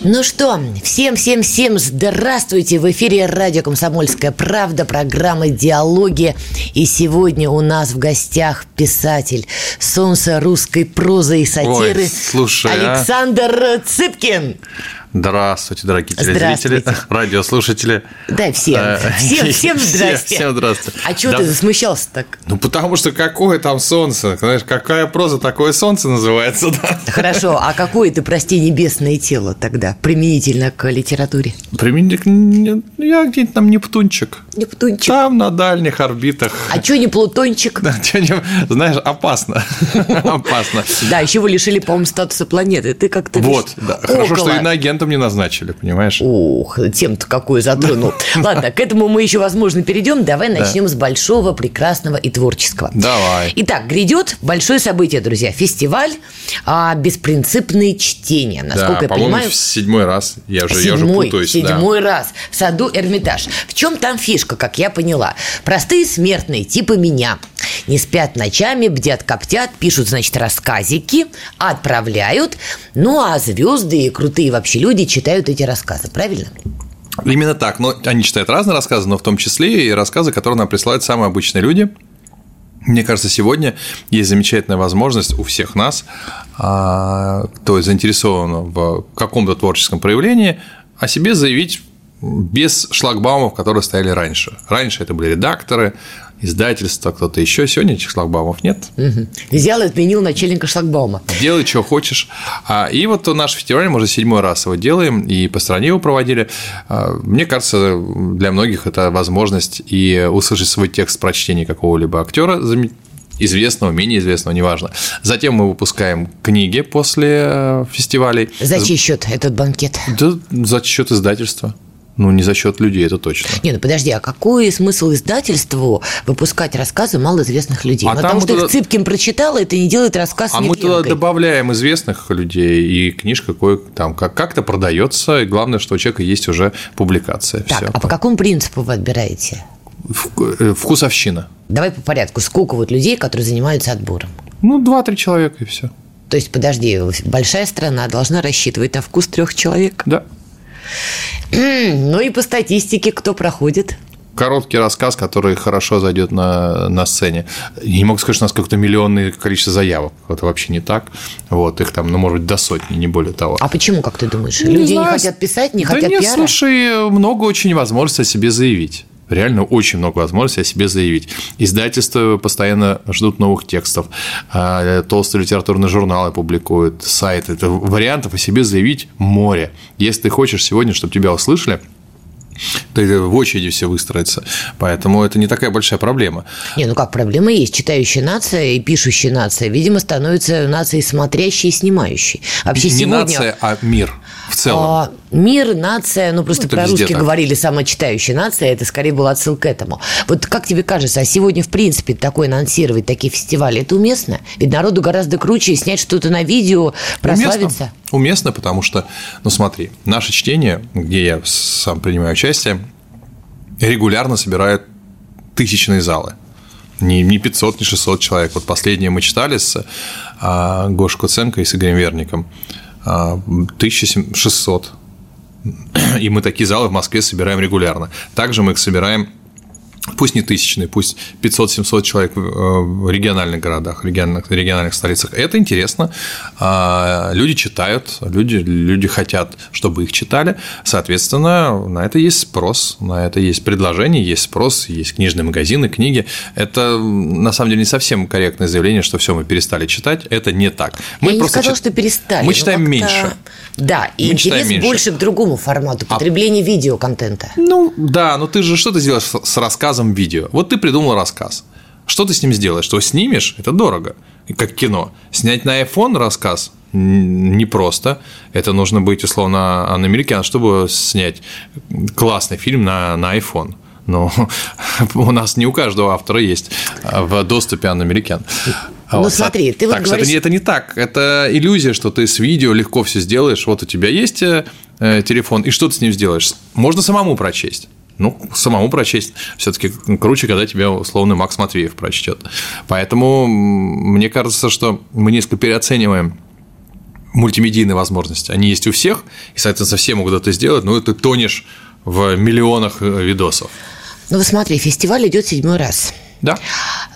Ну что, всем-всем-всем здравствуйте! В эфире радио «Комсомольская правда», программа «Диалоги». И сегодня у нас в гостях писатель солнце русской прозы и сатиры Ой, слушай, а? Александр Цыпкин. Здравствуйте, дорогие телезрители, Здравствуйте. радиослушатели. Да, всем, Э, всем, всем здрасте. Всем здравствуйте. А чего Да. ты засмущался так? Ну, потому что какое там солнце, знаешь, какая проза, такое солнце называется, да. Хорошо, а какое ты, прости, небесное тело тогда, применительно к литературе? Применительно, не- я где-нибудь там Нептунчик. Нептунчик. Там на дальних орбитах. А что не Плутончик? Да, чё-нибудь, знаешь, опасно. Опасно. Да, еще вы лишили, по-моему, статуса планеты. Ты как-то Вот, да. Хорошо, что около. Иноагентом не назначили, понимаешь? Ух, тем-то какую затронул. Ладно, к этому мы еще, возможно, перейдем. Давай начнем с большого, прекрасного и творческого. Давай. Итак, грядет большое событие, друзья. Фестиваль а, «Беспринципные чтения». Насколько я понимаю, в седьмой раз. Я уже, я уже путаюсь. седьмой раз в саду Эрмитаж. В чем там фишка, как я поняла? Простые смертные, типа меня, не спят ночами, бдят, коптят, пишут, значит, рассказики, отправляют, ну а звезды и крутые вообще люди читают эти рассказы, правильно? Именно так. Но они читают разные рассказы, но в том числе и рассказы, которые нам присылают самые обычные люди. Мне кажется, сегодня есть замечательная возможность у всех нас, а, кто заинтересован в каком-то творческом проявлении, о себе заявить без шлагбаумов, которые стояли раньше. Раньше это были редакторы, издательства, кто-то еще. Сегодня этих шлагбаумов нет. Мгм. Взял и отменил начальника шлагбаума. Делай, что хочешь. А, И вот наш фестиваль, мы уже седьмой раз его делаем, и по стране его проводили. А, Мне кажется, для многих это возможность и услышать свой текст прочтения какого-либо актера известного, менее известного, неважно. Затем мы выпускаем книги после э, фестивалей. За чей счет этот банкет? Да, за счет издательства. Ну, не за счет людей, это точно. Не, ну подожди, а какой смысл издательству выпускать рассказы малоизвестных людей? А ну, потому что туда- их Цыпкин прочитал, это не делает рассказ А мы туда добавляем известных людей, и книжка кое там как- как-то продается, и главное, что у человека есть уже публикация. Так, Всё. а по какому принципу вы отбираете? Э, Вкусовщина. Давай по порядку. Сколько вот людей, которые занимаются отбором? Ну, два-три человека и все. То есть, подожди, большая страна должна рассчитывать на вкус трех человек. Да. Ну и по статистике, кто проходит? Короткий рассказ, который хорошо зайдет на, на сцене. Я не могу сказать, что у нас какое-то миллионное количество заявок. Это вообще не так. Вот, их там, ну, может быть, до сотни, не более того. А почему, как ты думаешь? Не Люди не знаю. хотят писать, не да хотят нет, пиара? слушай, много очень возможностей о себе заявить. Реально очень много возможностей о себе заявить. Издательства постоянно ждут новых текстов. А, Толстые литературные журналы публикуют, сайты. Это вариантов о себе заявить море. Если ты хочешь сегодня, чтобы тебя услышали, то это в очереди все выстроится. Поэтому это не такая большая проблема. Не, ну как, проблема есть. Читающая нация и пишущая нация, видимо, становится нацией смотрящей и снимающей. Вообще не сегодня... нация, а мир в целом. А, мир, нация, ну просто Ну, по-русски говорили самочитающая нация, это скорее был отсыл к этому. Вот как тебе кажется, а сегодня, в принципе, такое анонсировать, такие фестивали, это уместно? Ведь народу гораздо круче снять что-то на видео, прославиться. Уместно, уместно, потому что, ну смотри, наше чтение, где я сам принимаю участие, регулярно собирает тысячные залы. Не, не 500, не 600 человек. Вот последнее мы читали с а, Гошей Куценко и с Игорем Верником. А, 1600. И мы такие залы в Москве собираем регулярно. Также мы их собираем пусть не тысячные, пусть 500-700 человек в в региональных городах, региональных, региональных столицах. Это интересно. А, Люди читают, люди, люди хотят, чтобы их читали. Соответственно, на это есть спрос, на это есть предложение, есть спрос, есть книжные магазины, книги. Это, на самом деле, не совсем корректное заявление, что все, мы перестали читать. Это не так. Мы Я не просто сказала, чит- что перестали. Мы читаем меньше. Да, и Мы интерес меньше. А больше к другому формату, потребление видеоконтента. Ну, да, но ты же что ты сделаешь с с рассказом видео? Вот ты придумал рассказ. Что ты с ним сделаешь? Что снимешь? Это дорого. Как кино. Снять на iPhone рассказ непросто. Это нужно быть, условно, анамерикан, чтобы снять классный фильм на, на iPhone. Но у нас не у каждого автора есть в доступе анамерикан. Ну вот. смотри, ты так, вот говоришь... это, не, это не так. Это иллюзия, что ты с видео легко все сделаешь. Вот у тебя есть э, телефон, и что ты с ним сделаешь? Можно самому прочесть. Ну, самому прочесть все-таки круче, когда тебя условный Макс Матвеев прочтет. Поэтому мне кажется, что мы несколько переоцениваем мультимедийные возможности. Они есть у всех, и, соответственно, все могут это сделать, но ты тонешь в миллионах э, видосов. Ну, смотри, фестиваль идет седьмой раз. Да.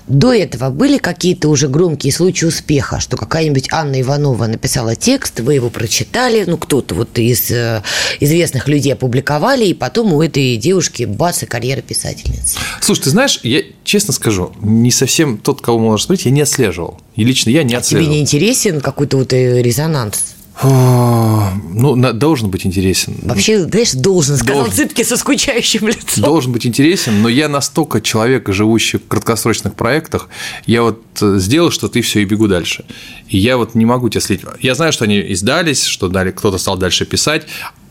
До этого были какие-то уже громкие случаи успеха, что какая-нибудь Анна Иванова написала текст, вы его прочитали, ну, кто-то вот из э, известных людей опубликовали, и потом у этой девушки бац, и карьера писательницы. Слушай, ты знаешь, я честно скажу, не совсем тот, кого можно смотреть, я не отслеживал. И лично я не а отслеживал. Тебе не интересен какой-то вот э, резонанс? Ну, должен быть интересен. Вообще, знаешь, должен, сказал должен. Цыпки со скучающим лицом. Должен быть интересен, но я настолько человек, живущий в краткосрочных проектах, я вот э, сделал что-то и все, и бегу дальше. И я вот не могу тебя следить. Я знаю, что они издались, что дали, кто-то стал дальше писать,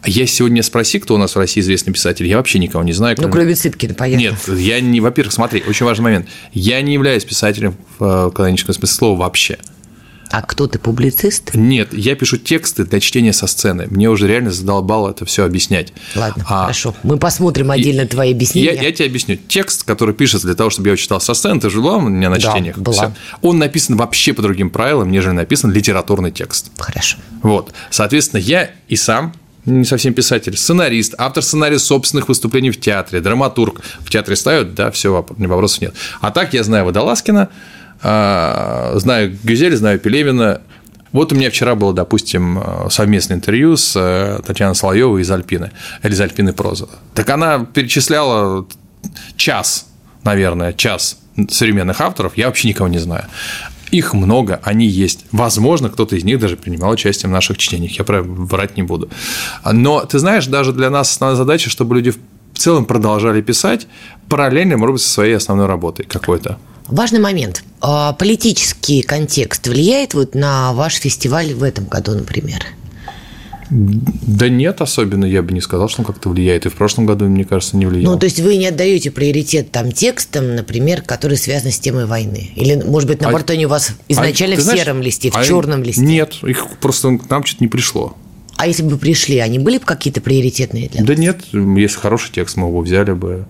я сегодня спроси, кто у нас в России известный писатель, я вообще никого не знаю. Кроме... Ну, кроме Цыпкина, понятно. Нет, я не, во-первых, смотри, очень важный момент. Я не являюсь писателем в э, каноническом смысле слова вообще. А кто ты, публицист? Нет, я пишу тексты для чтения со сцены. Мне уже реально задолбало это все объяснять. Ладно, а, хорошо. Мы посмотрим отдельно и, твои объяснения. Я, я тебе объясню. Текст, который пишется для того, чтобы я его читал со сцены, ты же была у меня на да, чтениях? была. Всё. Он написан вообще по другим правилам, нежели написан литературный текст. Хорошо. Вот. Соответственно, я и сам не совсем писатель, сценарист, автор сценария собственных выступлений в театре, драматург. В театре ставят, да, все, вопросов нет. А так я знаю Водолазкина, знаю Гюзель, знаю Пелевина. Вот у меня вчера было, допустим, совместное интервью с э, Татьяной Соловьевой из Альпины, или из Альпины проза. Так она перечисляла час, наверное, час современных авторов, я вообще никого не знаю. Их много, они есть. Возможно, кто-то из них даже принимал участие в наших чтениях. Я про врать не буду. Но ты знаешь, даже для нас основная задача, чтобы люди в целом продолжали писать параллельно, может быть, со своей основной работой какой-то. Важный момент. А политический контекст влияет вот на ваш фестиваль в этом году, например? Да нет, особенно я бы не сказал, что он как-то влияет. И в прошлом году, мне кажется, не влиял. Ну, то есть вы не отдаете приоритет там текстам, например, которые связаны с темой войны? Или, может быть, наоборот, а, они у вас изначально а, в знаешь, сером листе, в а черном листе? Нет, их просто к нам что-то не пришло. А если бы пришли, они были бы какие-то приоритетные для вас? Да нет, если хороший текст, мы его взяли бы.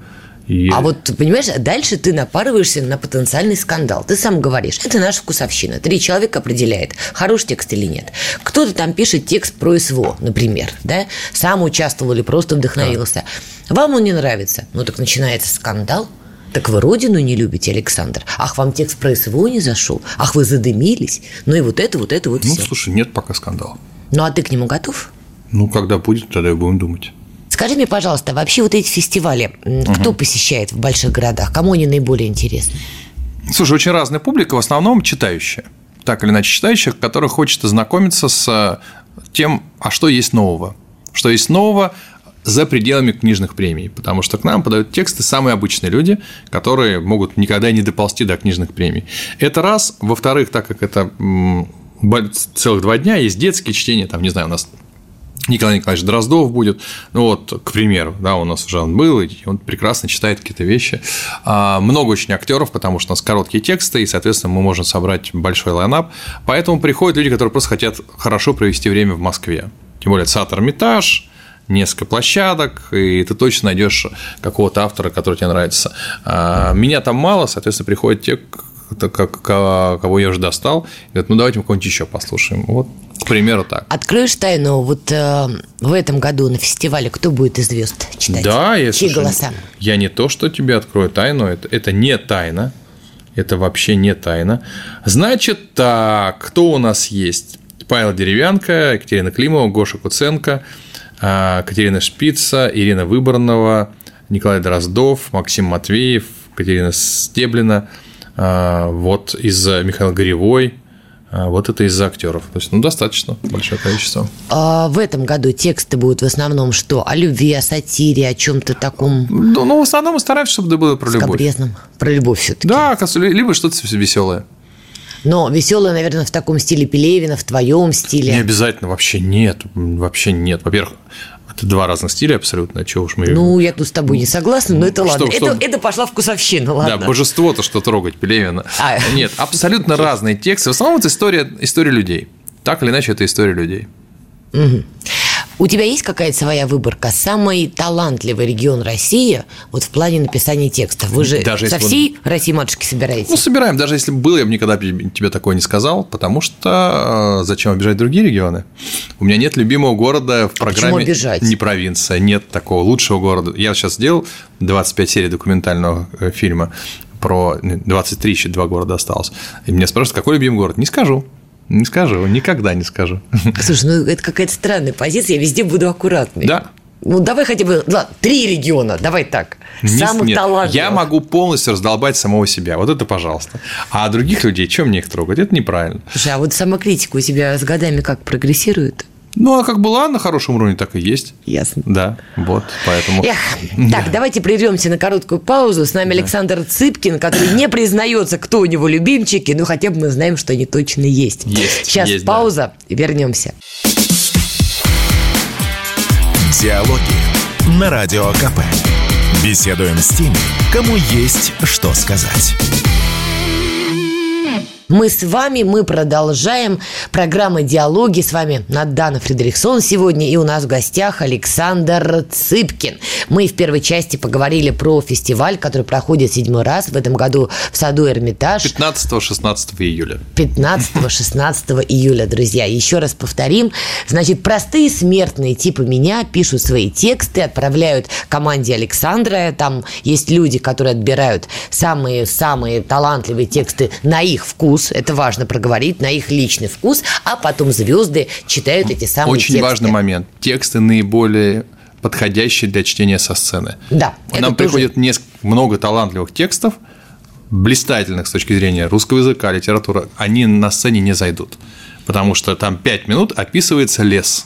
И... А вот, понимаешь, дальше ты напарываешься на потенциальный скандал. Ты сам говоришь, это наша вкусовщина. Три человека определяет, хороший текст или нет. Кто-то там пишет текст про СВО, например, да? Сам участвовал или просто вдохновился. Да. Вам он не нравится. Ну, так начинается скандал. Так вы родину не любите, Александр? Ах, вам текст про СВО не зашел? Ах, вы задымились? Ну и вот это, вот это, вот ну, все. Ну, слушай, нет пока скандала. Ну, а ты к нему готов? Ну, когда будет, тогда и будем думать. Скажи мне, пожалуйста, вообще вот эти фестивали, угу. кто посещает в больших городах? Кому они наиболее интересны? Слушай, очень разная публика, в основном читающая. Так или иначе читающая, которая хочет ознакомиться с тем, а что есть нового. Что есть нового за пределами книжных премий, потому что к нам подают тексты самые обычные люди, которые могут никогда не доползти до книжных премий. Это раз. Во-вторых, так как это целых два дня, есть детские чтения, там, не знаю, у нас Николай Николаевич Дроздов будет, ну вот, к примеру, да, у нас уже он был, и он прекрасно читает какие-то вещи. А, много очень актеров, потому что у нас короткие тексты, и, соответственно, мы можем собрать большой лайнап. Поэтому приходят люди, которые просто хотят хорошо провести время в Москве. Тем более Сатор Эрмитаж, несколько площадок, и ты точно найдешь какого-то автора, который тебе нравится. А, меня там мало, соответственно, приходят те, кого я уже достал, говорят, ну давайте мы кого-нибудь еще послушаем. Вот к примеру, так. Откроешь тайну, вот э, в этом году на фестивале кто будет из звезд читать? Да, я Чьи голоса? Я не то, что тебе открою тайну, это, это не тайна. Это вообще не тайна. Значит, так, кто у нас есть? Павел Деревянко, Екатерина Климова, Гоша Куценко, э, Катерина Шпица, Ирина Выборнова, Николай Дроздов, Максим Матвеев, Катерина Стеблина, вот из Михаила Горевой, а, вот это из-за актеров. То есть, ну, достаточно большое количество. А в этом году тексты будут в основном что? О любви, о сатире, о чем-то таком? Ну, ну, в основном стараемся, чтобы это было про любовь. Про любовь все таки Да, либо что-то веселое. Но веселая, наверное, в таком стиле Пелевина, в твоем стиле. Не обязательно, вообще нет, вообще нет. Во-первых, это два разных стиля абсолютно, чего уж мы... Ну, я тут с тобой не согласна, но это Что- ладно. что- Это, это пошла вкусовщина, ладно. Да, божество-то что трогать, Пелевина. А. Нет, абсолютно разные тексты. В основном это история, история людей. Так или иначе, это история людей. У тебя есть какая-то своя выборка? Самый талантливый регион России вот в плане написания текстов? Вы же Даже со если он- всей России матушки собираете? Ну, собираем. Даже если бы было, я бы никогда тебе такое не сказал, потому что э, зачем обижать другие регионы? У меня нет любимого города в программе обижать? не провинция, нет такого лучшего города. Я сейчас сделал 25 серий документального э, фильма про 23, еще два города осталось. И меня спрашивают, какой любимый город? Не скажу. Не скажу, никогда не скажу. Слушай, ну это какая-то странная позиция, я везде буду аккуратной. Да. Ну, давай хотя бы, ладно, три региона, давай так. Не- Самых нет, талантливых. Я могу полностью раздолбать самого себя. Вот это пожалуйста. А других людей, чем мне их трогать? Это неправильно. Слушай, а вот самокритика у тебя с годами как прогрессирует? Ну, а как была на хорошем уровне, так и есть. Ясно. Да, вот, поэтому... Эх, так, давайте прервемся на короткую паузу. С нами Александр Цыпкин, который не признается, кто у него любимчики, но хотя бы мы знаем, что они точно есть. Есть, Сейчас есть, да. пауза, и вернемся. Диалоги на Радио КП. Беседуем с теми, кому есть что сказать. Мы с вами, мы продолжаем. Программа «Диалоги». С вами Надана Фредериксон сегодня. И у нас в гостях Александр Цыпкин. Мы в первой части поговорили про фестиваль, который проходит седьмой раз в этом году в саду Эрмитаж. 15-16 июля. 15-16 июля, друзья. Еще раз повторим. Значит, простые смертные типа меня пишут свои тексты, отправляют команде Александра. Там есть люди, которые отбирают самые-самые талантливые тексты на их вкус. Это важно проговорить, на их личный вкус. А потом звезды читают эти самые Очень тексты. важный момент. Тексты наиболее подходящие для чтения со сцены. Да, Нам тоже- приходит неск- много талантливых текстов, блистательных с точки зрения русского языка, литературы. Они на сцене не зайдут. Потому что там 5 минут описывается лес.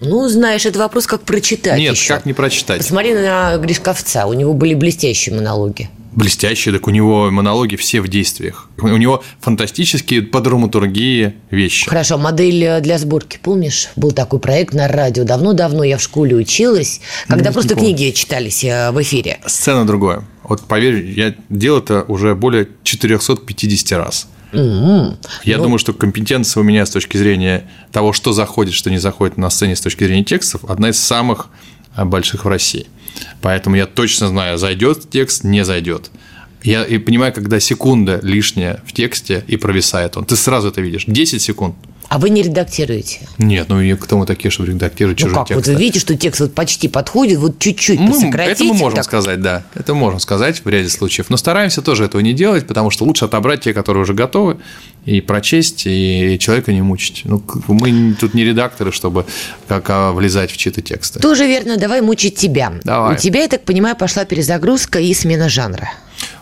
Ну, знаешь, это вопрос, как прочитать Нет, еще. как не прочитать? Посмотри на Гришковца, у него были блестящие монологи. Блестящие, так у него монологи все в действиях. У него фантастические по драматургии вещи. Хорошо, модель э, для сборки, помнишь? Был такой проект на радио давно-давно, я в школе училась, когда не просто книги читались э, в эфире. Сцена другое. Вот поверь, я делал это уже более 450 раз. М-м. Я Ну, думаю, что компетенция у меня с точки зрения того, что заходит, что не заходит на сцене с точки зрения текстов, одна из самых а, больших в России. Поэтому я точно знаю, зайдет текст, не зайдет. Я и понимаю, когда секунда лишняя в тексте и провисает он. Ты сразу это видишь. 10 секунд. А вы не редактируете? Нет, ну и кто мы такие, чтобы редактировать Ну чужие как, вот тексты? вы видите, что текст вот почти подходит, вот чуть-чуть Мы- посократите. это мы можем так. сказать, да. Это можем сказать в ряде случаев. Но стараемся тоже этого не делать, потому что лучше отобрать те, которые уже готовы, и прочесть, и человека не мучить. Ну, мы тут не редакторы, чтобы как а, влезать в чьи-то тексты. Тоже верно, давай мучить тебя. Давай. У тебя, я так понимаю, пошла перезагрузка и смена жанра.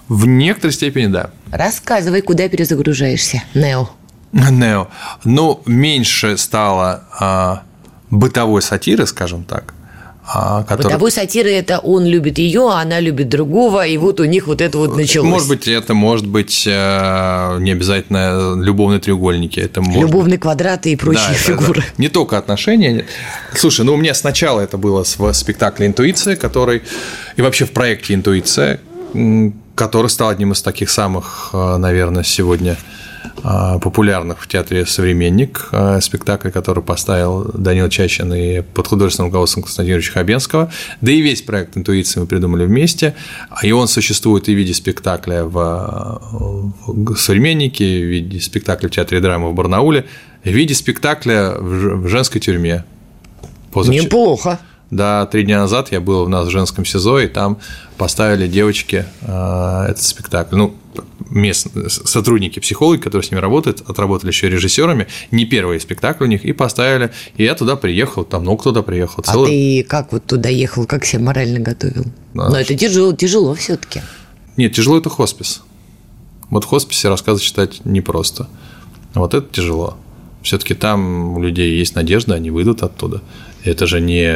В некоторой степени, да. Рассказывай, куда перезагружаешься, Нео. Нео. Ну, меньше стало а, бытовой сатиры, скажем так. а, которая- Бытовой сатиры – это он любит ее, а она любит другого, и вот у них вот это вот началось. Может быть, это может быть э, не обязательно любовные треугольники. Это может Любовные квадраты и прочие Да, фигуры. это Не только отношения. Слушай, ну у меня сначала это было с- в спектакле «Интуиция», который и вообще в проекте «Интуиция», который стал одним из таких самых, э, наверное, сегодня популярных в театре «Современник», э, спектакль, который поставил Данил Чачин и под художественным руководством Константина Юрьевича Хабенского. Да и весь проект «Интуиция» мы придумали вместе, и он существует и в виде спектакля в, «Современнике», в виде спектакля в театре драмы в Барнауле, в виде спектакля в женской тюрьме. Позавчера- Неплохо. Да, три дня назад я был у нас в женском СИЗО, и там поставили девочки э, этот спектакль. Ну, местные сотрудники, психологи, которые с ними работают, отработали еще режиссерами. Не первый спектакль у них, и поставили. И я туда приехал, там много туда приехал. А ты как вот туда ехал, как себя морально готовил? Да. Но это тяжело, тяжело все-таки. Нет, тяжело это хоспис. Вот в хосписе рассказы читать непросто. Вот это тяжело. Все-таки там у людей есть надежда, они выйдут оттуда. Это же не,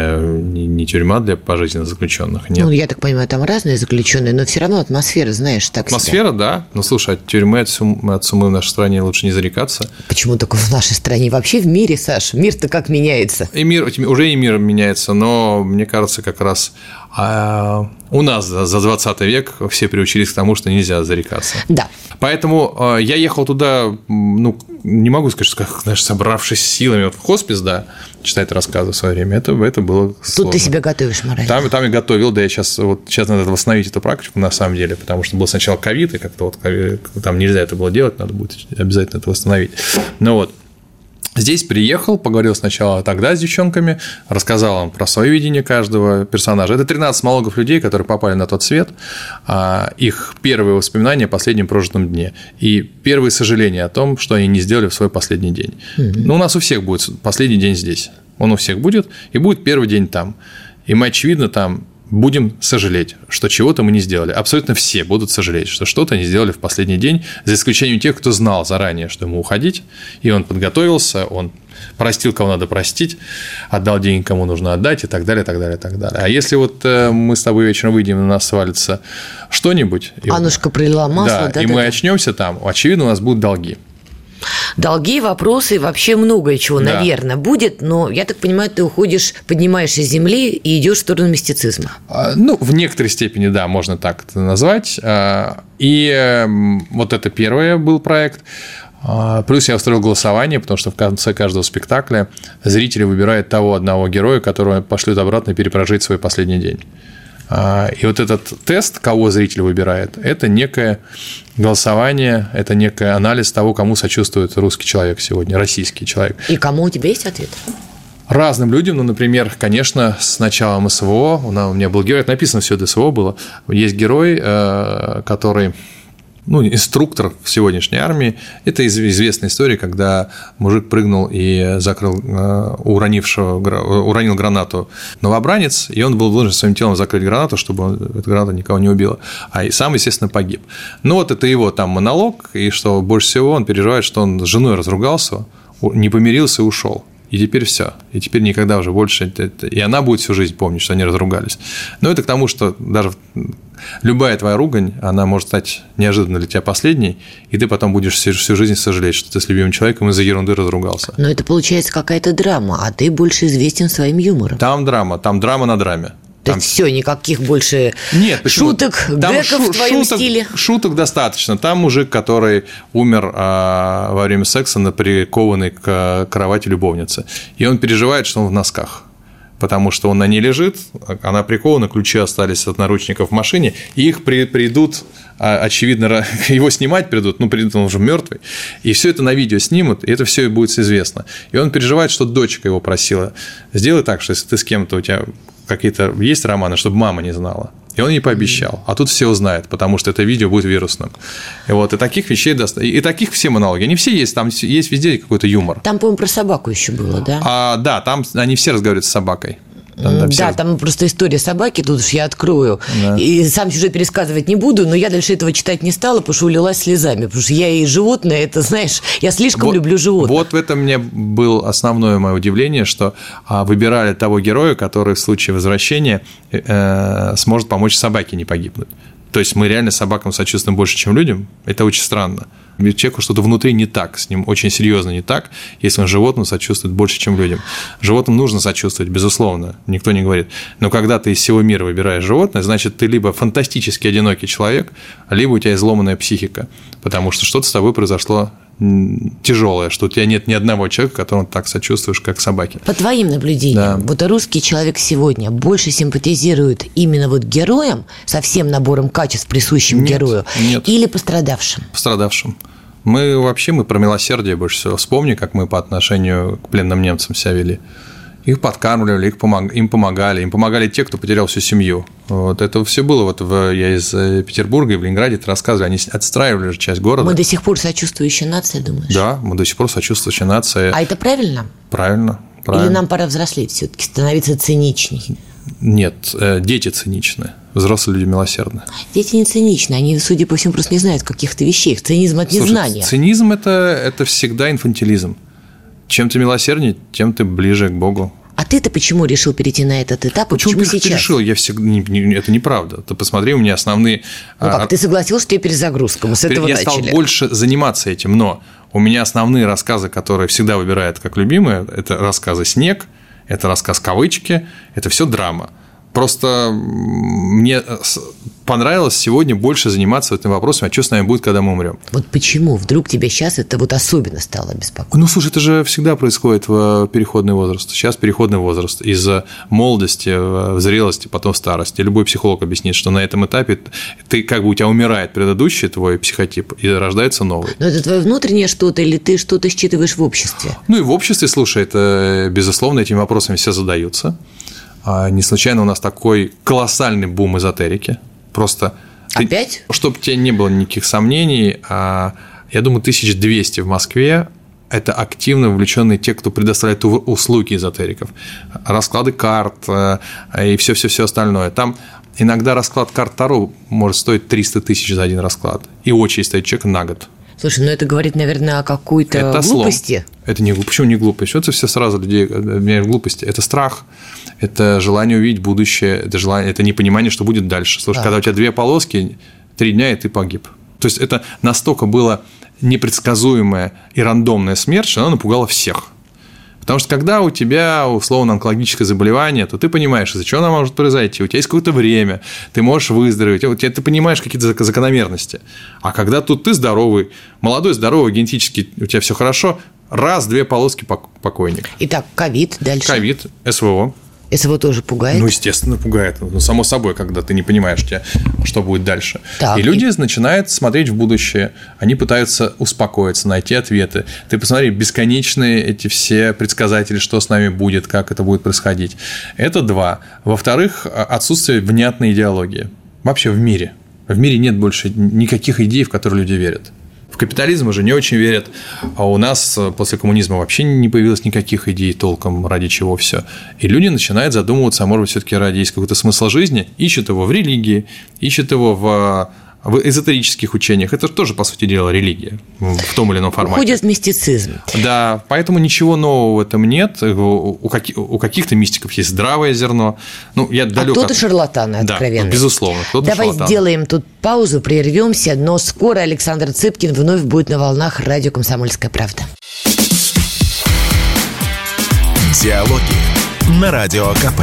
не, не тюрьма для пожизненно заключенных. Нет. Ну, я так понимаю, там разные заключенные, но все равно атмосфера, знаешь, так Атмосфера, себя. да. Ну, слушай, от тюрьмы, от суммы, от суммы в нашей стране лучше не зарекаться. Почему только в нашей стране? Вообще в мире, Саш, мир-то как меняется? И мир, уже и мир меняется, но мне кажется, как раз а у нас за 20 век все приучились к тому, что нельзя зарекаться. Да. Поэтому а, я ехал туда, ну, не могу сказать, что, как, знаешь, собравшись силами вот в хоспис, да, читать рассказы в свое время, это, это было Тут сложно. ты себя готовишь морально. Там, там я готовил, да, я сейчас, вот, сейчас надо восстановить эту практику, на самом деле, потому что был сначала ковид, и как-то вот там нельзя это было делать, надо будет обязательно это восстановить. Ну вот, Здесь приехал, поговорил сначала тогда с девчонками, рассказал им про свое видение каждого персонажа. Это 13 монологов людей, которые попали на тот свет, а, их первые воспоминания о последнем прожитом дне и первые сожаления о том, что они не сделали в свой последний день. Mm-hmm. Ну, у нас у всех будет последний день здесь. Он у всех будет, и будет первый день там. И мы, очевидно, там будем сожалеть, что чего-то мы не сделали. Абсолютно все будут сожалеть, что что-то не сделали в последний день, за исключением тех, кто знал заранее, что ему уходить, и он подготовился, он простил, кого надо простить, отдал деньги, кому нужно отдать, и так далее, и так далее, и так далее. А если вот э, мы с тобой вечером выйдем, и на нас свалится что-нибудь... Анушка пролила масло, да, да и да, мы да. очнемся там, очевидно, у нас будут долги долги, вопросы, вообще многое чего, да. наверное, будет, но я так понимаю, ты уходишь, поднимаешься с земли и идешь в сторону мистицизма. А, ну, в некоторой степени, да, можно так это назвать. А, и эм, вот это первый был проект. А, плюс я устроил голосование, потому что в конце каждого спектакля зрители выбирают того одного героя, которого пошлют обратно перепрожить свой последний день. А, и вот этот тест, кого зритель выбирает, это некое голосование, это некий анализ того, кому сочувствует русский человек сегодня, российский человек. И кому у тебя есть ответ? разным людям. Ну, например, конечно, с началом СВО, у меня был герой, написано все до СВО было, есть герой, э, который ну, инструктор в сегодняшней армии. Это известная история, когда мужик прыгнул и закрыл э, уронившего, уронил гранату новобранец, и он был вынужден своим телом закрыть гранату, чтобы эта граната никого не убила. А и сам, естественно, погиб. Ну, вот это его там монолог, и что больше всего он переживает, что он с женой разругался, не помирился и ушел и теперь все. И теперь никогда уже больше... И она будет всю жизнь помнить, что они разругались. Но это к тому, что даже любая твоя ругань, она может стать неожиданно для тебя последней, и ты потом будешь всю, всю жизнь сожалеть, что ты с любимым человеком из-за ерунды разругался. Но это получается какая-то драма, а ты больше известен своим юмором. Там драма, там драма на драме. То есть все, никаких больше Нет, шуток, там гэков шу- в твоем шуток, стиле. Шуток достаточно. Там мужик, который умер а, во время секса, на прикованной к кровати любовницы. И он переживает, что он в носках потому что он на ней лежит, она прикована, ключи остались от наручников в машине, и их при, придут, а, очевидно, его снимать придут, ну, придут, он уже мертвый, и все это на видео снимут, и это все будет известно. И он переживает, что дочка его просила, сделай так, что если ты с кем-то, у тебя какие-то есть романы, чтобы мама не знала. И он не пообещал. А тут все узнают, потому что это видео будет вирусным. И вот и таких вещей достаточно. И таких все монологи. Они все есть, там есть везде какой-то юмор. Там, по-моему, про собаку еще было, да? А, да, там они все разговаривают с собакой. Там, да, все... там просто история собаки, тут уж я открою. Да. И сам сюжет пересказывать не буду, но я дальше этого читать не стала, потому что улилась слезами. Потому что я и животное, это, знаешь, я слишком вот, люблю животных. Вот в этом мне было основное мое удивление, что а, выбирали того героя, который в случае возвращения э, сможет помочь собаке не погибнуть. То есть мы реально собакам сочувствуем больше, чем людям. Это очень странно. Ведь человеку что-то внутри не так, с ним очень серьезно не так, если он животному сочувствует больше, чем людям. Животным нужно сочувствовать, безусловно, никто не говорит. Но когда ты из всего мира выбираешь животное, значит, ты либо фантастически одинокий человек, либо у тебя изломанная психика, потому что что-то с тобой произошло тяжелое, что у тебя нет ни одного человека, которому так сочувствуешь, как собаке. По твоим наблюдениям, да. вот русский человек сегодня больше симпатизирует именно вот героям, со всем набором качеств, присущим нет, герою, нет. или пострадавшим? Пострадавшим. Мы вообще мы про милосердие больше всего. Вспомни, как мы по отношению к пленным немцам себя вели. Их подкармливали, их помог, им помогали, им помогали те, кто потерял всю семью. Вот это все было. Вот в, я из э, Петербурга и в Ленинграде это рассказывали. Они отстраивали же часть города. Мы до сих пор сочувствующая нация, думаешь? Да, мы до сих пор сочувствующая нация. А это правильно? Правильно. правильно. Или нам пора взрослеть все-таки, становиться циничней? Нет, э, дети циничны. Взрослые люди милосердны. Дети не циничны, они, судя по всему, просто не знают каких-то вещей. Цинизм незнания. Слушай, цинизм это, это всегда инфантилизм. Чем ты милосерднее, тем ты ближе к Богу. А ты-то почему решил перейти на этот этап? Почему, почему ты сейчас? решил? Я всегда... не- не- это неправда. Ты посмотри, у меня основные... Ну а, как, ты согласился, что тебе перезагрузка? Мы с этого я начали. стал больше заниматься этим, но у меня основные рассказы, которые всегда выбирают как любимые, это рассказы «Снег», это рассказ «Кавычки», это все драма. Просто мне э, понравилось сегодня больше заниматься этим вопросом, а что с нами будет, когда мы умрем. Вот почему вдруг тебя сейчас это вот особенно стало беспокоить? Ну, слушай, это же всегда происходит в переходный возраст. Сейчас переходный возраст. Из молодости в зрелости, потом в старости. Любой психолог объяснит, что на этом этапе ты как бы у тебя умирает предыдущий твой психотип, и рождается новый. Но это твое внутреннее что-то или ты что-то считываешь в обществе? Ну и в обществе, слушай, это безусловно этими вопросами все задаются. А Не случайно у нас такой колоссальный бум эзотерики. Просто ты- Опять? чтобы у тебя не было никаких сомнений, а, я думаю, 1200 в Москве это активно вовлеченные те, кто предоставляет услуги эзотериков. Расклады карт э, и все-все-все остальное. Там иногда расклад карт Таро может стоить 300 тысяч за один расклад. И очередь стоит человек на год. Слушай, ну это говорит, наверное, о какой-то Это слом. глупости. Это не глупость. Почему не глупость? Что это все сразу людей обвиняют в глупости? Это страх, это желание увидеть будущее, это желание, это непонимание, что будет дальше. Слушай, Так. когда у тебя две полоски, три дня, и ты погиб. То есть это настолько было непредсказуемая и рандомная смерть, что она напугала всех. Потому что когда у тебя условно онкологическое заболевание, то ты понимаешь, из-за чего оно может произойти. У тебя есть какое-то время, ты можешь выздороветь, у тебя, ты понимаешь какие-то зак- закономерности. А когда тут ты здоровый, молодой, здоровый, генетически у тебя все хорошо, раз, две полоски пок- покойник. Итак, ковид дальше. Ковид, СВО. СВО тоже пугает. Ну, естественно, пугает. Ну, само собой, когда ты не понимаешь, тебе, что будет дальше. Так, и люди и- начинают смотреть в будущее. Они пытаются успокоиться, найти ответы. Ты посмотри, бесконечные эти все предсказатели, что с нами будет, как это будет происходить. Это два. Во-вторых, отсутствие внятной идеологии. Вообще в мире. В мире нет больше никаких идей, в которые люди верят. В капитализм уже не очень верят, а у нас э, после коммунизма вообще не появилось никаких идей толком, ради чего все. И люди начинают задумываться, а может быть, все-таки ради есть какой-то смысл жизни, ищут его в религии, ищут его в, в эзотерических учениях. Это тоже, по сути дела, религия в том или ином формате. Уходит в мистицизм. Да, поэтому ничего нового в этом нет. У, у каки- у каких-то мистиков есть здравое зерно. Ну, я А далек кто-то от... шарлатаны Да, откровенные. безусловно, кто-то Давай шарлатан. сделаем тут паузу, прервемся, но скоро Александр Цыпкин вновь будет на волнах радио «Комсомольская правда». Диалоги на Радио КП.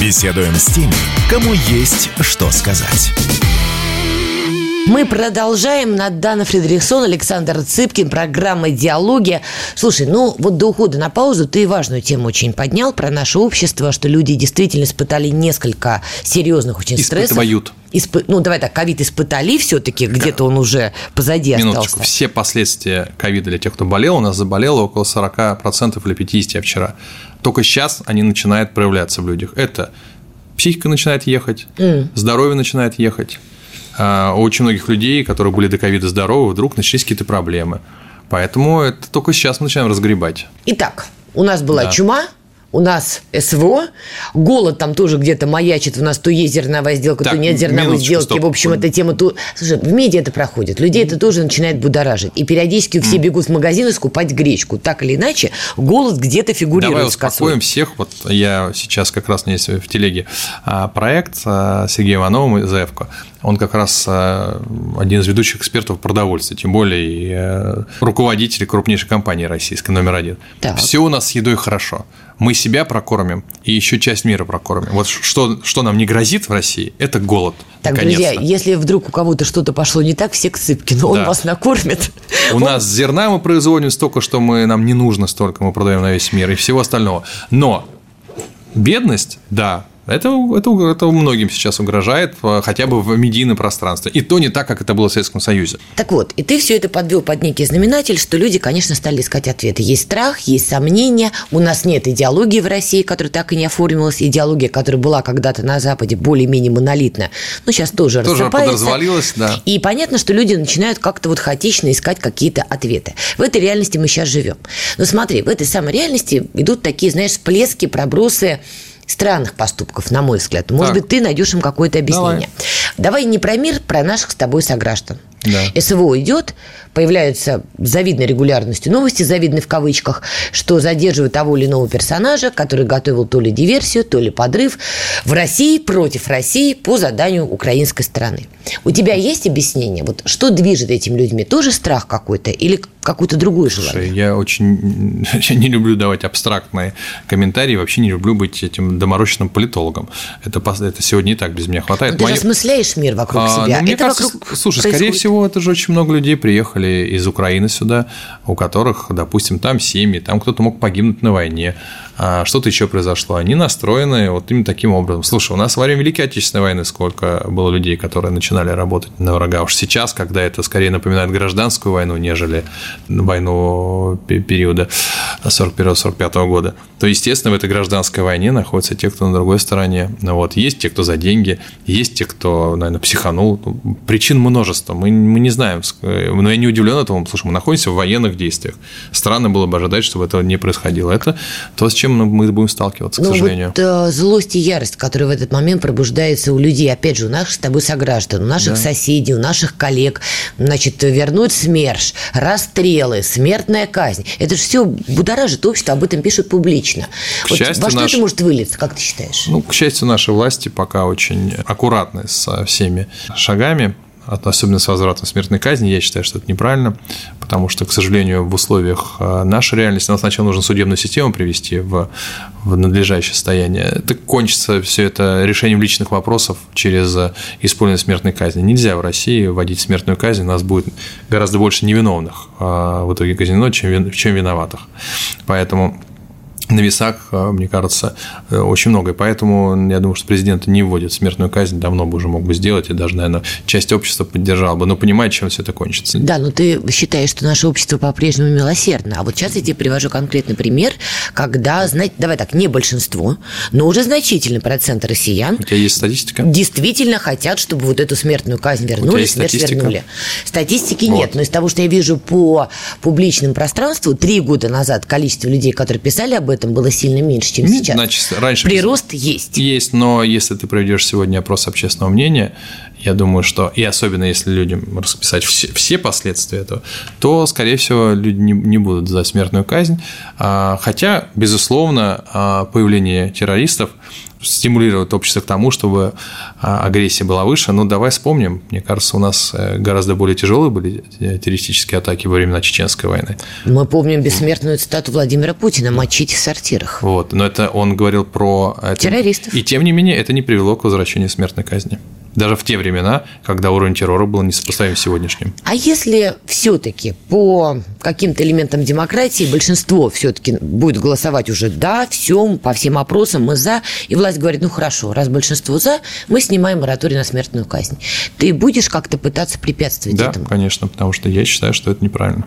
Беседуем с теми, кому есть что сказать. Мы продолжаем. Надана Фредериксон, Александр Цыпкин, программа «Диалоги». Слушай, ну вот до ухода на паузу ты важную тему очень поднял про наше общество, что люди действительно испытали несколько серьезных очень стрессов. Испытывают. Испы- Ну, давай так, ковид испытали все-таки, где-то он уже позади Минуточку. остался. Все последствия ковида для тех, кто болел, у нас заболело около 40% или 50% я вчера. Только сейчас они начинают проявляться в людях. Это психика начинает ехать, здоровье начинает ехать. А У очень многих людей, которые были до ковида здоровы, вдруг начались какие-то проблемы. Поэтому это только сейчас мы начинаем разгребать. Итак, у нас была Да. чума, у нас СВО, голод там тоже где-то маячит, у нас то есть зерновая сделка, Так, то нет зерновой сделки. стоп. В общем, эта тема... То... Слушай, в медиа это проходит, людей это тоже начинает будоражить. И периодически все бегут в магазины скупать гречку. Так или иначе, голод где-то фигурирует Давай успокоим всех. Вот я сейчас как раз есть в телеге а, проект а, с Сергеем Ивановым из ЭФКО. Он как раз а, один из ведущих экспертов в продовольствии, тем более и э, руководитель крупнейшей компании российской номер один. Так. Все у нас с едой хорошо. Мы себя прокормим и еще часть мира прокормим. Вот что, что нам не грозит в России, это голод. Так, друзья, если вдруг у кого-то что-то пошло не так, все к Цыпкину, он Да. вас накормит. У нас зерна мы производим столько, что мы, нам не нужно столько, мы продаем на весь мир и всего остального. Но бедность, да, это, это, это многим сейчас угрожает, э, хотя бы в медийном пространстве. И то не так, как это было в Советском Союзе. Так вот, и ты все это подвел под некий знаменатель, что люди, конечно, стали искать ответы. Есть страх, есть сомнения. У нас нет идеологии в России, которая так и не оформилась. Идеология, которая была когда-то на Западе более-менее монолитна, но сейчас тоже, Тоже рассыпается. подразвалилась, да. И понятно, что люди начинают как-то вот хаотично искать какие-то ответы. В этой реальности мы сейчас живем. Но смотри, в этой самой реальности идут такие, знаешь, всплески, пробросы странных поступков, на мой взгляд. Может Так. быть, ты найдешь им какое-то объяснение. Давай. не про мир, про наших с тобой сограждан. Да. СВО идет, появляются с завидной регулярностью новости, завидны в кавычках, что задерживают того или иного персонажа, который готовил то ли диверсию, то ли подрыв в России против России по заданию украинской стороны. У тебя есть объяснение, вот что движет этими людьми? Тоже страх какой-то или какую-то другую желание? Слушай, я очень я не люблю давать абстрактные комментарии, вообще не люблю быть этим доморощенным политологом. Это, это сегодня и так без меня хватает. Но ты Моя... же осмысляешь мир вокруг а, себя. Ну, мне это кажется, вокруг слушай, происходит... скорее всего, это же очень много людей приехали из Украины сюда, у которых, допустим, там семьи, там кто-то мог погибнуть на войне, что-то еще произошло. Они настроены вот именно таким образом. Слушай, у нас во время Великой Отечественной войны сколько было людей, которые начинали работать на врага. Уж сейчас, когда это скорее напоминает гражданскую войну, нежели войну периода 41-45 года, то, естественно, в этой гражданской войне находятся те, кто на другой стороне. Ну вот. Есть те, кто за деньги, есть те, кто, наверное, психанул. Причин множество. Мы, мы не знаем. Но я не удивлен этому. Слушай, мы находимся в военных действиях. Странно было бы ожидать, чтобы этого не происходило. Это то, с чем чем мы будем сталкиваться, к ну, сожалению. Вот, э, злость и ярость, которая в этот момент пробуждается у людей, опять же, у наших с тобой сограждан, у наших да. соседей, у наших коллег, значит, вернуть СМЕРШ, расстрелы, смертная казнь. Это же все будоражит общество, об этом пишут публично. К вот счастью, во что наш... это может вылиться, как ты считаешь? Ну, к счастью, наши власти пока очень аккуратны со всеми шагами особенно с возвратом смертной казни, я считаю, что это неправильно, потому что, к сожалению, в условиях э, нашей реальности нам сначала нужно судебную систему привести в, в надлежащее состояние. Это кончится все это решением личных вопросов через э, использование смертной казни. Нельзя в России вводить смертную казнь, у нас будет гораздо больше невиновных э, в итоге казнено, чем, чем виноватых. Поэтому на весах, э, мне кажется, э, очень много. И поэтому я думаю, что президент не вводит смертную казнь, давно бы уже мог бы сделать, и даже, наверное, часть общества поддержала бы, но понимает, чем все это кончится. Да, но ты считаешь, что наше общество по-прежнему милосердно. А вот сейчас я тебе привожу конкретный пример, когда, знаете, давай так, не большинство, но уже значительный процент россиян У тебя есть статистика? действительно хотят, чтобы вот эту смертную казнь вернули, смерть статистика? вернули. Статистики вот. нет, но из того, что я вижу по публичному пространству, три года назад количество людей, которые писали об этом, этом было сильно меньше, чем сейчас. Значит, раньше прирост есть. Есть, но если ты проведешь сегодня опрос общественного мнения, я думаю, что, и особенно если людям расписать все, все последствия этого, то, скорее всего, люди не, не будут за смертную казнь. А, хотя, безусловно, а, появление террористов стимулировать общество к тому, чтобы а, агрессия была выше. Но давай вспомним, мне кажется, у нас э, гораздо более тяжелые были террористические атаки во времена Чеченской войны. Мы помним бессмертную цитату Владимира Путина «мочить в сортирах». Вот, но это он говорил про... Это. Террористов. И тем не менее это не привело к возвращению смертной казни даже в те времена, когда уровень террора был несопоставим с сегодняшним. А если все-таки по каким-то элементам демократии большинство все-таки будет голосовать уже да, все, по всем опросам мы за, и власть говорит, ну хорошо, раз большинство за, мы снимаем мораторий на смертную казнь. Ты будешь как-то пытаться препятствовать да, этому? Да, конечно, потому что я считаю, что это неправильно.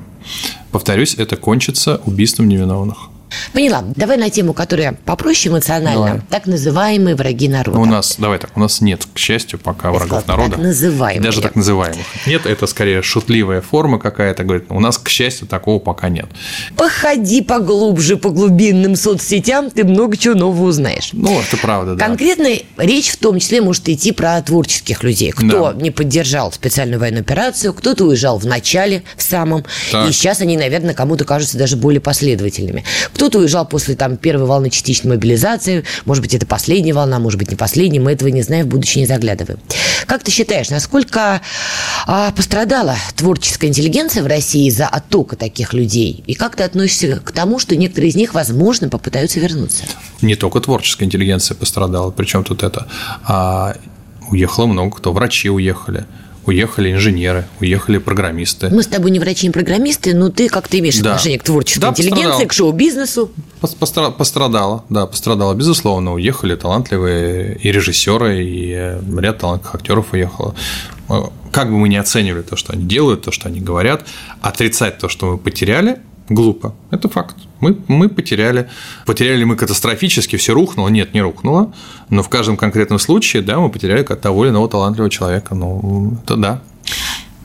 Повторюсь, это кончится убийством невиновных. Поняла. Давай на тему, которая попроще эмоционально. Давай. Так называемые враги народа. Ну, у нас, давай так, у нас нет, к счастью, пока Я врагов сказала, народа. Так называемые. Даже так называемых. Нет, это скорее шутливая форма какая-то, говорит, у нас, к счастью, такого пока нет. Походи поглубже по глубинным соцсетям, ты много чего нового узнаешь. Ну, это правда, да. Конкретно речь в том числе может идти про творческих людей. Кто да. не поддержал специальную военную операцию, кто-то уезжал в начале, в самом, так. и сейчас они, наверное, кому-то кажутся даже более последовательными. Кто кто-то уезжал после там, первой волны частичной мобилизации. Может быть, это последняя волна, может быть, не последняя. Мы этого не знаем, в будущее не заглядываем. Как ты считаешь, насколько а, пострадала творческая интеллигенция в России за оттока таких людей? И как ты относишься к тому, что некоторые из них, возможно, попытаются вернуться? Не только творческая интеллигенция пострадала. Причем тут это? А, уехало много кто. Врачи уехали уехали инженеры, уехали программисты. Мы с тобой не врачи, не программисты, но ты как-то имеешь да. отношение к творческой да, интеллигенции, пострадал. к шоу-бизнесу. Пострадала, да, пострадала, безусловно. Уехали талантливые и режиссеры, и э, ряд талантливых актеров уехало. Э, как бы мы ни оценивали то, что они делают, то, что они говорят, отрицать то, что мы потеряли, глупо. Это факт. Мы, мы потеряли. Потеряли мы катастрофически, все рухнуло. Нет, не рухнуло. Но в каждом конкретном случае, да, мы потеряли того или иного талантливого человека. Ну, это да.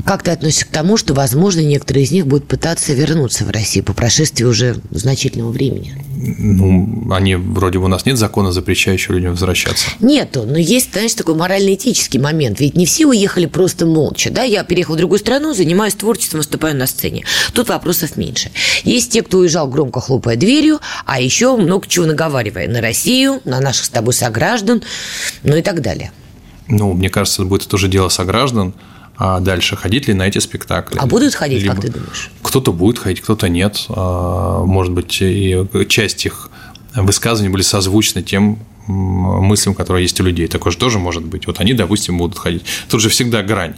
Как ты относишься к тому, что, возможно, некоторые из них будут пытаться вернуться в Россию по прошествии уже значительного времени? Ну, они вроде бы у нас нет закона, запрещающего людям возвращаться. Нету, но есть, знаешь, такой морально-этический момент. Ведь не все уехали просто молча. Да, я переехал в другую страну, занимаюсь творчеством, выступаю на сцене. Тут вопросов меньше. Есть те, кто уезжал громко хлопая дверью, а еще много чего наговаривая на Россию, на наших с тобой сограждан, ну и так далее. Ну, мне кажется, это будет тоже дело сограждан, а дальше ходить ли на эти спектакли. А будут ходить, Либо как ты думаешь? Кто-то будет ходить, кто-то нет. А, может быть, и часть их высказываний были созвучны тем мыслям, которые есть у людей. Такое же тоже может быть. Вот они, допустим, будут ходить. Тут же всегда грань.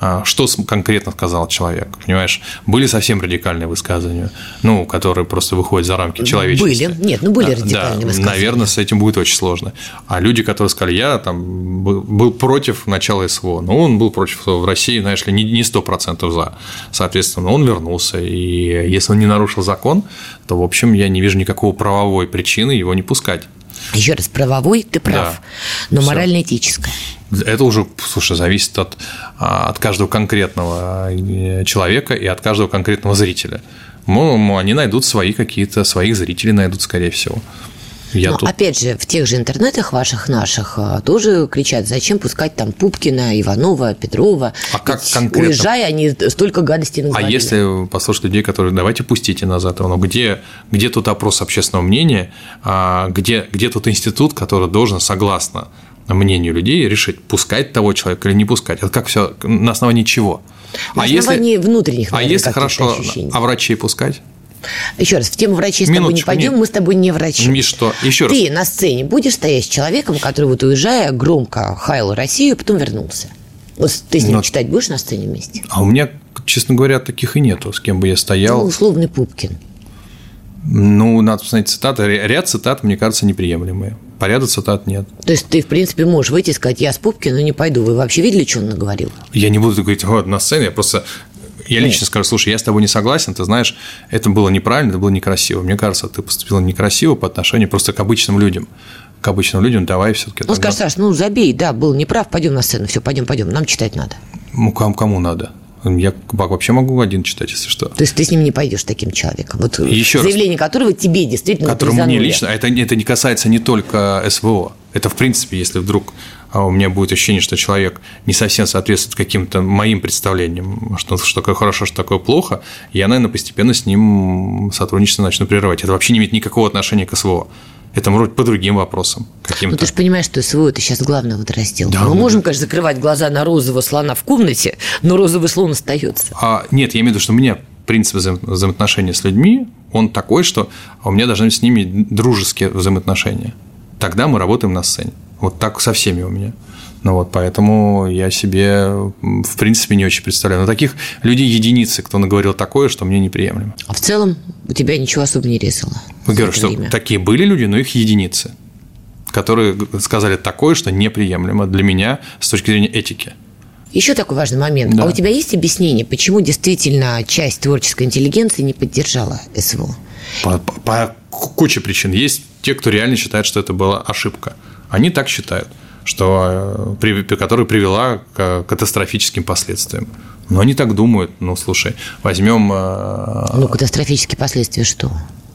А, что конкретно сказал человек, понимаешь? Были совсем радикальные высказывания, ну, которые просто выходят за рамки человечности. Были, нет, ну были радикальные да, высказывания. Наверное, с этим будет очень сложно. А люди, которые сказали, я там был против начала СВО, ну, он был против в России, знаешь ли, не сто процентов за. Соответственно, он вернулся, и если он не нарушил закон, то, в общем, я не вижу никакого правовой причины его не пускать. Еще раз, правовой ты прав, да, но морально-этическое. Это уже, слушай, зависит от, а, от каждого конкретного э, человека и от каждого конкретного зрителя. Ну, они найдут свои какие-то, своих зрителей найдут, скорее всего. Я Но, тут... опять же, в тех же интернетах ваших наших а, тоже кричат, зачем пускать там Пупкина, Иванова, Петрова. А как конкретно? Уезжая, они столько гадостей а наговорили. А если послушать людей, которые, давайте пустите назад, ну, где, где тут опрос общественного мнения, а, где, где тут институт, который должен, согласно мнению людей, решить, пускать того человека или не пускать. Это как все, на основании чего? На а основании если, внутренних, наверное, А если хорошо, ощущений. а врачей пускать? Еще раз, в тему врачей с тобой не пойдем, нет. мы с тобой не врачи. И что? Еще Ты раз. на сцене будешь стоять с человеком, который вот уезжая громко хаял Россию, потом вернулся. Вот ты с ним Но... читать будешь на сцене вместе? А у меня, честно говоря, таких и нету, с кем бы я стоял. Ну, условный Пупкин. Ну, надо посмотреть цитаты. Ряд цитат, мне кажется, неприемлемые. По ряду цитат нет. То есть ты, в принципе, можешь выйти и сказать, я с Пупкиным не пойду. Вы вообще видели, что он наговорил? Я не буду говорить, вот, на сцене, я просто я лично скажу, слушай, я с тобой не согласен, ты знаешь, это было неправильно, это было некрасиво. Мне кажется, ты поступила некрасиво по отношению просто к обычным людям к обычным людям, давай все-таки. Ну, скажи, Саш, ну забей, да, был неправ, пойдем на сцену, все, пойдем, пойдем, нам читать надо. Ну, кому, кому надо? Я вообще могу один читать, если что. То есть ты с ним не пойдешь таким человеком. Вот Еще заявление раз. которого тебе действительно Которому мне лично, это, это не касается не только СВО. Это в принципе, если вдруг а у меня будет ощущение, что человек не совсем соответствует каким-то моим представлениям, что, что такое хорошо, что такое плохо, я, наверное, постепенно с ним сотрудничество начну прерывать. Это вообще не имеет никакого отношения к СВО. Это быть по другим вопросам. Ну, ты же понимаешь, что СВО – это сейчас главный вот раздел. Да, Мы ну, можем, конечно, закрывать глаза на розового слона в комнате, но розовый слон остается. А, нет, я имею в виду, что у меня принцип взаимоотношений с людьми, он такой, что у меня должны быть с ними дружеские взаимоотношения. Тогда мы работаем на сцене. Вот так со всеми у меня. Ну вот, поэтому я себе, в принципе, не очень представляю. Но таких людей единицы, кто наговорил такое, что мне неприемлемо. А в целом у тебя ничего особо не резало? Я говорю, что время. такие были люди, но их единицы, которые сказали такое, что неприемлемо для меня с точки зрения этики. Еще такой важный момент. Да. А у тебя есть объяснение, почему действительно часть творческой интеллигенции не поддержала СВО? По, по, по куче причин. Есть те, кто реально считает, что это была ошибка. Они так считают, что, э, которая привела к катастрофическим последствиям. Но они так думают. Ну, слушай, возьмем... Э, ну, катастрофические последствия что?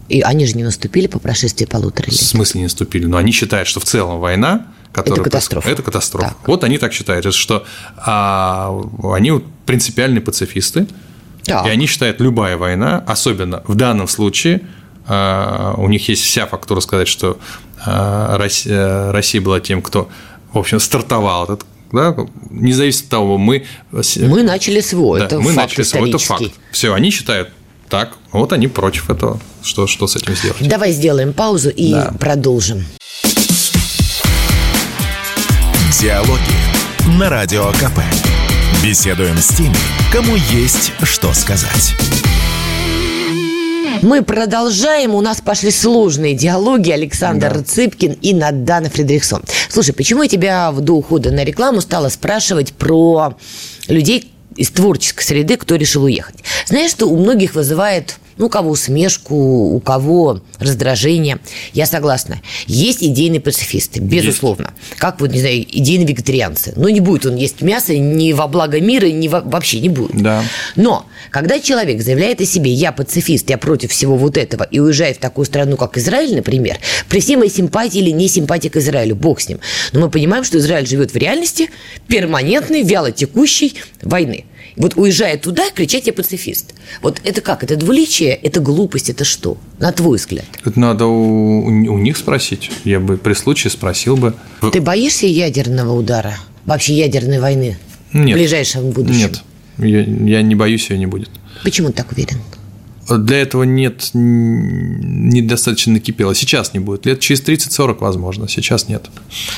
И они же не наступили по прошествии полутора лет. В смысле не наступили? Но они считают, что в целом война которая это катастрофа. Это катастрофа. Так. Вот они так считают, что а, они принципиальные пацифисты, так. и они считают, любая война, особенно в данном случае, а, у них есть вся фактура сказать, что Россия, Россия была тем, кто, в общем, стартовал этот да, не зависит от того, мы... Мы начали свой, да, это мы факт начали свой, это факт. Все, они считают так, вот они против этого. Что, что с этим сделать? Давай сделаем паузу и да. продолжим. Диалоги на Радио КП. Беседуем с теми, кому есть что сказать. Мы продолжаем. У нас пошли сложные диалоги. Александр да. Цыпкин и Надана Фредериксон. Слушай, почему я тебя до ухода на рекламу стала спрашивать про людей из творческой среды, кто решил уехать? Знаешь, что у многих вызывает Ну, у кого усмешку, у кого раздражение. Я согласна. Есть идейные пацифисты, безусловно. Есть. Как вот, не знаю, идейные вегетарианцы. Но не будет он есть мясо ни во благо мира, ни во... вообще не будет. Да. Но когда человек заявляет о себе, я пацифист, я против всего вот этого, и уезжает в такую страну, как Израиль, например, при всей моей симпатии или не симпатии к Израилю, бог с ним. Но мы понимаем, что Израиль живет в реальности перманентной, вяло текущей войны. Вот уезжая туда, кричать «я пацифист». Вот это как? Это двуличие? Это глупость? Это что? На твой взгляд? Это надо у, у них спросить. Я бы при случае спросил бы. Ты боишься ядерного удара? Вообще ядерной войны? Нет. В ближайшем будущем? Нет. Я, я не боюсь, ее не будет. Почему ты так уверен? Для этого нет, недостаточно накипело. Сейчас не будет. Лет через 30-40, возможно, сейчас нет.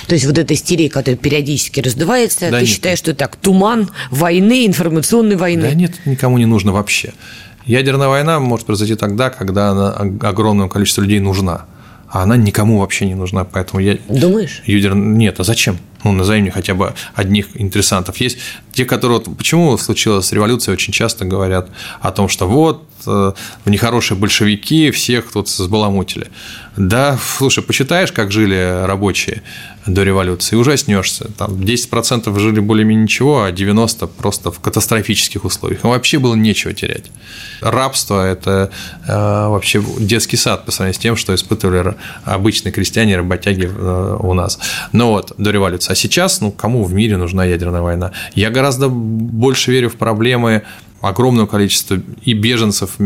То есть вот эта истерия, которая периодически раздувается, да ты нет. считаешь, что так, туман войны, информационной войны? Да нет, никому не нужно вообще. Ядерная война может произойти тогда, когда она огромному количеству людей нужна а она никому вообще не нужна, поэтому я... Думаешь? Юдер... Нет, а зачем? Ну, назови мне хотя бы одних интересантов. Есть те, которые... Почему случилась революция, очень часто говорят о том, что вот, э, нехорошие большевики всех тут сбаламутили. Да, слушай, почитаешь, как жили рабочие до революции, ужаснешься. Там 10% жили более-менее ничего, а 90% просто в катастрофических условиях. Им вообще было нечего терять. Рабство – это э, вообще детский сад по сравнению с тем, что испытывали обычные крестьяне, работяги э, у нас. Но вот, до революции. А сейчас, ну, кому в мире нужна ядерная война? Я гораздо больше верю в проблемы огромного количества и беженцев,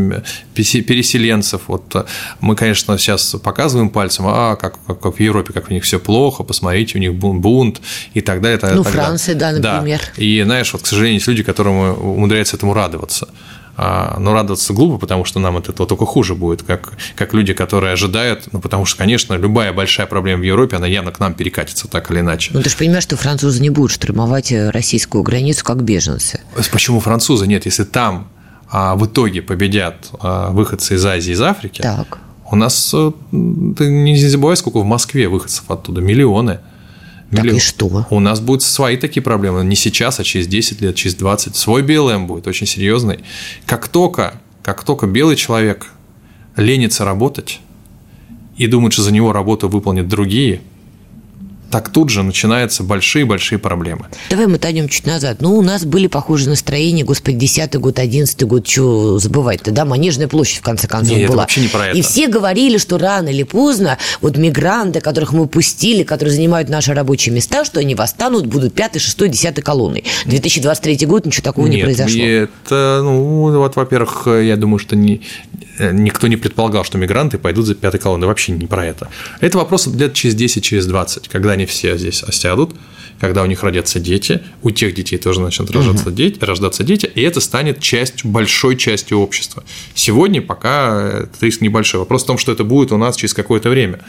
переселенцев. Вот э, мы, конечно, сейчас показываем пальцем, а как, как, как в Европе, как у них все плохо, посмотрите, у них бунт и так далее. Ну, так Франция, да, например. Да. И знаешь, вот, к сожалению, есть люди, которым умудряются этому радоваться. А, но радоваться глупо, потому что нам от этого только хуже будет, как, как люди, которые ожидают, ну, потому что, конечно, любая большая проблема в Европе, она явно к нам перекатится так или иначе. Ну, ты же понимаешь, что французы не будут штурмовать э, российскую границу как беженцы. Почему французы? Нет, если там а, в итоге победят а, выходцы из Азии, из Африки, так. у нас, э, ты не забывай, сколько в Москве выходцев оттуда, миллионы. Так и что? У нас будут свои такие проблемы. Не сейчас, а через 10 лет, через 20. Свой БЛМ будет очень серьезный. Как только, как только белый человек ленится работать и думает, что за него работу выполнят другие – так тут же начинаются большие-большие проблемы. Давай мы тонем чуть назад. Ну, у нас были похожие настроения, господи, 10 год, 11 год, что забывать-то, да, Манежная площадь, в конце концов, Нет, была. вообще не про это. И все говорили, что рано или поздно вот мигранты, которых мы пустили, которые занимают наши рабочие места, что они восстанут, будут 5, 6, 10 колонной. 2023 год ничего такого Нет, не произошло. это, ну, вот, во-первых, я думаю, что не, никто не предполагал, что мигранты пойдут за пятой колонной. Вообще не про это. Это вопрос лет через 10, через 20, когда они все здесь осядут, когда у них родятся дети, у тех детей тоже начнут рождаться, угу. дети, рождаться дети, и это станет частью, большой частью общества. Сегодня пока этот риск небольшой. Вопрос в том, что это будет у нас через какое-то время.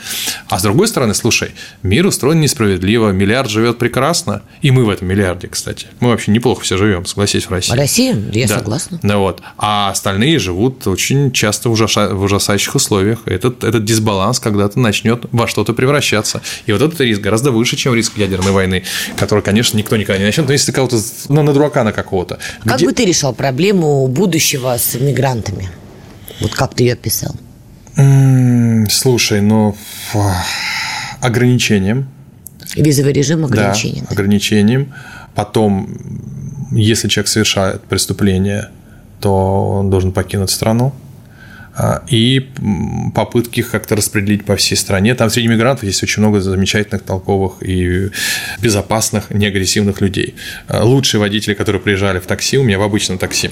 А с другой стороны, слушай, мир устроен несправедливо, миллиард живет прекрасно, и мы в этом миллиарде, кстати. Мы вообще неплохо все живем, согласись, в России. Россия, я да. согласна. Да, вот. А остальные живут очень часто в, ужаса... в ужасающих условиях. Этот, этот дисбаланс когда-то начнет во что-то превращаться. И вот этот риск гораздо выше, чем риск ядерной войны который, конечно, никто никогда не начнет, но если ты кого-то, ну, на дурака на какого-то. Как Где... бы ты решал проблему будущего с мигрантами? Вот как ты ее описал? Слушай, ну, ограничением. Визовый режим ограничением. Да, да, ограничением. Потом, если человек совершает преступление, то он должен покинуть страну. А, и попытки их как-то распределить по всей стране. Там среди мигрантов есть очень много замечательных, толковых и безопасных, неагрессивных людей. А, лучшие водители, которые приезжали в такси, у меня в обычном такси.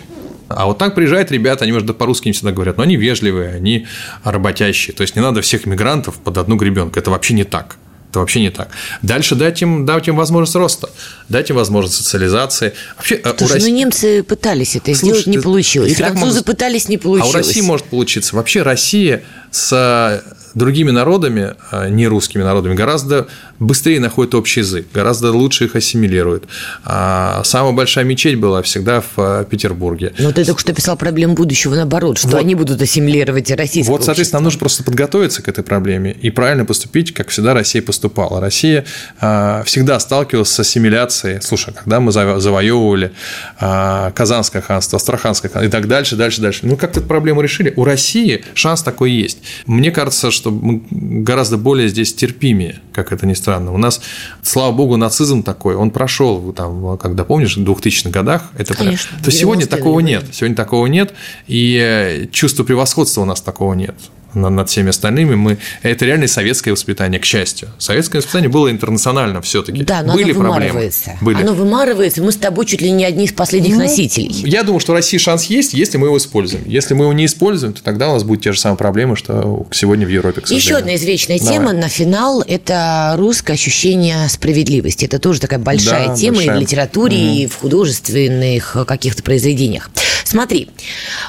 А вот так приезжают ребята, они, может, по-русски не всегда говорят, но они вежливые, они работящие. То есть не надо всех мигрантов под одну гребенку. Это вообще не так. Это вообще не так. Дальше дать им, дать им возможность роста, дать им возможность социализации. Вообще, э, Слушай, России... ну немцы пытались это Слушай, сделать, не получилось. Французы может... пытались, не получилось. А у России может получиться. Вообще Россия с другими народами, а, не русскими народами, гораздо быстрее находят общий язык, гораздо лучше их ассимилируют. А самая большая мечеть была всегда в а, Петербурге. Но ты только что писал проблему будущего наоборот, что вот. они будут ассимилировать российское Вот, соответственно, нам нужно просто подготовиться к этой проблеме и правильно поступить, как всегда Россия поступала. Россия всегда сталкивалась с ассимиляцией. Слушай, когда мы завоевывали Казанское ханство, Астраханское ханство и так дальше, дальше, дальше. Ну, как-то эту проблему решили. У России шанс такой есть. Мне кажется, что мы гораздо более здесь терпимее, как это ни странно. У нас, слава богу, нацизм такой, он прошел, там, когда помнишь, в 2000-х годах, это Конечно, то сегодня такого нет. Сегодня такого нет, и чувство превосходства у нас такого нет над всеми остальными. Мы... Это реально советское воспитание, к счастью. Советское воспитание было интернационально все таки Да, но Были оно вымарывается. Проблемы. Были. Оно вымарывается, мы с тобой чуть ли не одни из последних ну, носителей. Я думаю, что в России шанс есть, если мы его используем. Если мы его не используем, то тогда у нас будут те же самые проблемы, что сегодня в Европе, к Еще одна извечная Давай. тема на финал – это русское ощущение справедливости. Это тоже такая большая да, тема большая. и в литературе, угу. и в художественных каких-то произведениях. Смотри,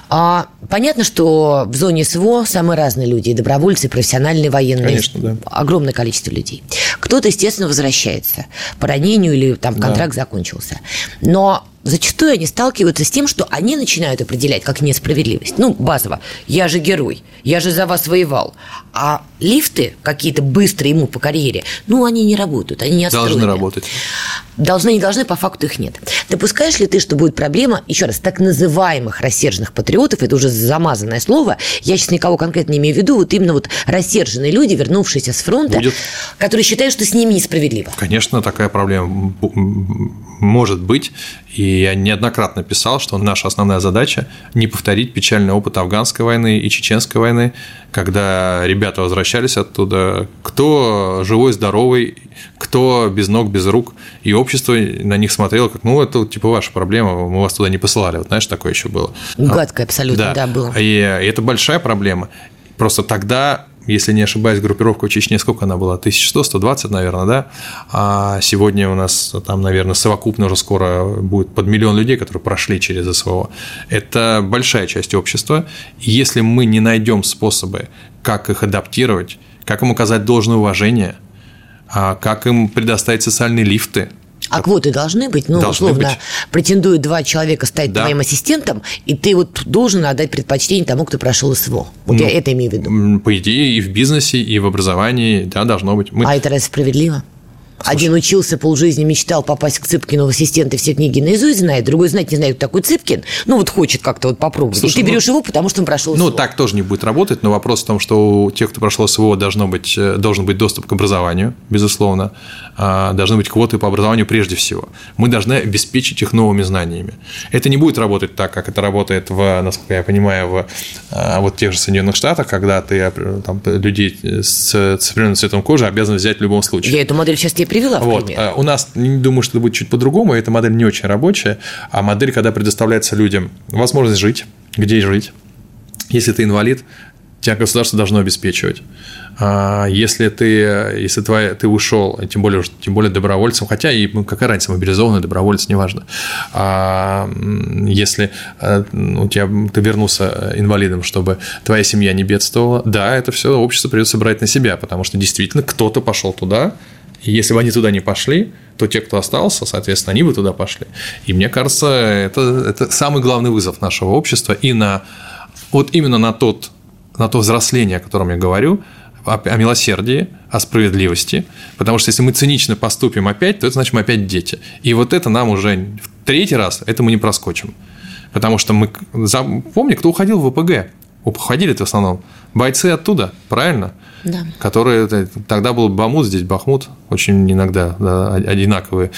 а, понятно, что в зоне СВО самые разные люди, и добровольцы, и профессиональные военные, Конечно, да. огромное количество людей. Кто-то, естественно, возвращается по ранению или там контракт да. закончился. Но зачастую они сталкиваются с тем, что они начинают определять как несправедливость. Ну, базово, я же герой, я же за вас воевал. А лифты какие-то быстрые ему по карьере, ну, они не работают, они не отстроены. Должны работать. Должны, не должны, по факту их нет. Допускаешь ли ты, что будет проблема, еще раз, так называемых рассерженных патриотов, это уже замазанное слово, я сейчас никого конкретно не имею в виду, вот именно вот рассерженные люди, вернувшиеся с фронта, будет. которые считают, что с ними несправедливо. Конечно, такая проблема может быть, и я неоднократно писал, что наша основная задача – не повторить печальный опыт афганской войны и чеченской войны, когда ребята возвращались оттуда, кто живой, здоровый, кто без ног, без рук, и общество на них смотрело, как, ну, это типа ваша проблема, мы вас туда не посылали. Вот знаешь, такое еще было. Гадкое абсолютно, да, да было. И, и это большая проблема. Просто тогда если не ошибаюсь, группировка в Чечне, сколько она была? 1100, 120, наверное, да? А сегодня у нас там, наверное, совокупно уже скоро будет под миллион людей, которые прошли через СВО. Это большая часть общества. Если мы не найдем способы, как их адаптировать, как им оказать должное уважение, а как им предоставить социальные лифты, а квоты должны быть, ну, должны условно, быть. претендуют два человека стать да. твоим ассистентом, и ты вот должен отдать предпочтение тому, кто прошел СВО. Вот ну, я это имею в виду. По идее, и в бизнесе, и в образовании, да, должно быть. Мы... А это разве справедливо? Слушай. Один учился полжизни, мечтал попасть к Цыпкину в ассистенты, все книги наизусть знает, другой знать не знает, кто такой Цыпкин, ну вот хочет как-то вот попробовать. Слушай, и ты ну, берешь его, потому что он прошел Ну, СВО. так тоже не будет работать, но вопрос в том, что у тех, кто прошел СВО, должно быть, э, должен быть доступ к образованию, безусловно, а, должны быть квоты по образованию прежде всего. Мы должны обеспечить их новыми знаниями. Это не будет работать так, как это работает, в, насколько я понимаю, в а, вот тех же Соединенных Штатах, когда ты там, людей с, определенным цветом кожи обязан взять в любом случае. Я эту модель сейчас тебе привела, в вот. пример. У нас, не думаю, что это будет чуть по-другому, эта модель не очень рабочая, а модель, когда предоставляется людям возможность жить, где жить. Если ты инвалид, тебя государство должно обеспечивать. А если ты, если твоя, ты ушел, тем более, тем более добровольцем, хотя и ну, какая разница, мобилизованный добровольец, неважно. А если э, у тебя, ты вернулся инвалидом, чтобы твоя семья не бедствовала, да, это все общество придется брать на себя, потому что действительно кто-то пошел туда, и если бы они туда не пошли, то те, кто остался, соответственно, они бы туда пошли. И мне кажется, это, это самый главный вызов нашего общества и на вот именно на тот на то взросление, о котором я говорю, о, о милосердии, о справедливости, потому что если мы цинично поступим опять, то это значит мы опять дети. И вот это нам уже в третий раз, это мы не проскочим. Потому что мы... Помни, кто уходил в ВПГ? Уходили-то в основном бойцы оттуда, правильно? Да. Которые... Тогда был Бамут, здесь Бахмут, очень иногда да, одинаковые,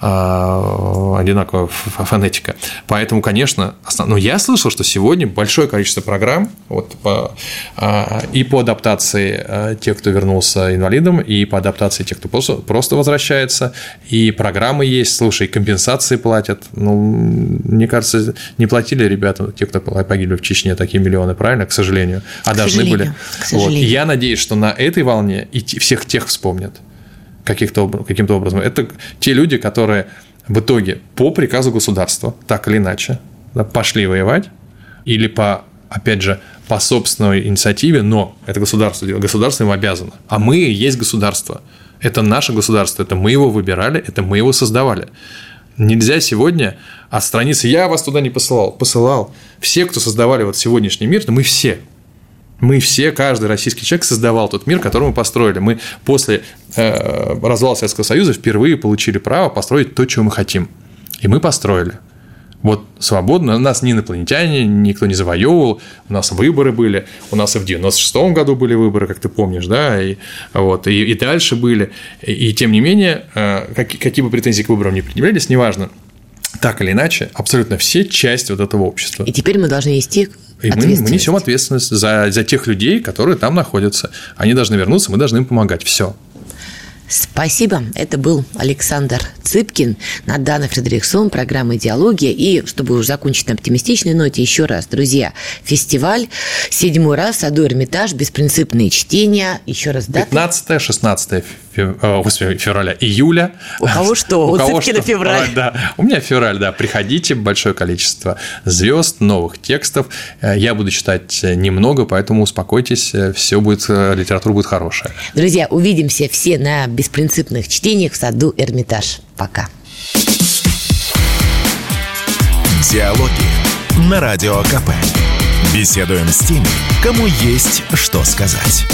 а, одинаковая фонетика. Поэтому, конечно, основ... но я слышал, что сегодня большое количество программ вот, по, а, и по адаптации а, тех, кто вернулся инвалидом, и по адаптации тех, кто просто, просто возвращается, и программы есть, слушай, компенсации платят. Ну, мне кажется, не платили ребята, те, кто погибли в Чечне, такие миллионы, правильно, к сожалению, а к должны были. К сожалению. Вот. я надеюсь, что на этой волне и всех тех вспомнят каких-то, каким-то образом. Это те люди, которые в итоге по приказу государства, так или иначе, пошли воевать, или по, опять же, по собственной инициативе, но это государство государство им обязано. А мы есть государство. Это наше государство, это мы его выбирали, это мы его создавали. Нельзя сегодня отстраниться. Я вас туда не посылал. Посылал. Все, кто создавали вот сегодняшний мир, мы все. Мы все, каждый российский человек создавал тот мир, который мы построили. Мы после э, развала Советского Союза впервые получили право построить то, чего мы хотим. И мы построили. Вот свободно, нас не инопланетяне, никто не завоевывал, у нас выборы были, у нас и в 96-м году были выборы, как ты помнишь, да, и, вот, и, и дальше были, и, и тем не менее, э, как, какие бы претензии к выборам не предъявлялись, неважно, так или иначе, абсолютно все части вот этого общества. И теперь мы должны нести и мы, мы несем ответственность за, за тех людей, которые там находятся. Они должны вернуться, мы должны им помогать. Все. Спасибо. Это был Александр Цыпкин, Надана Фредериксон, программа «Идеология». И, чтобы уже закончить на оптимистичной ноте, еще раз, друзья, фестиваль, седьмой раз, Саду Эрмитаж, беспринципные чтения. Еще раз дата. 15-16 февраля, июля. У кого что? У, у кого что? февраль. Да, у меня февраль, да. Приходите, большое количество звезд, новых текстов. Я буду читать немного, поэтому успокойтесь, все будет, литература будет хорошая. Друзья, увидимся все на беспринципных чтениях в саду Эрмитаж. Пока. Диалоги на Радио КП. Беседуем с теми, кому есть что сказать.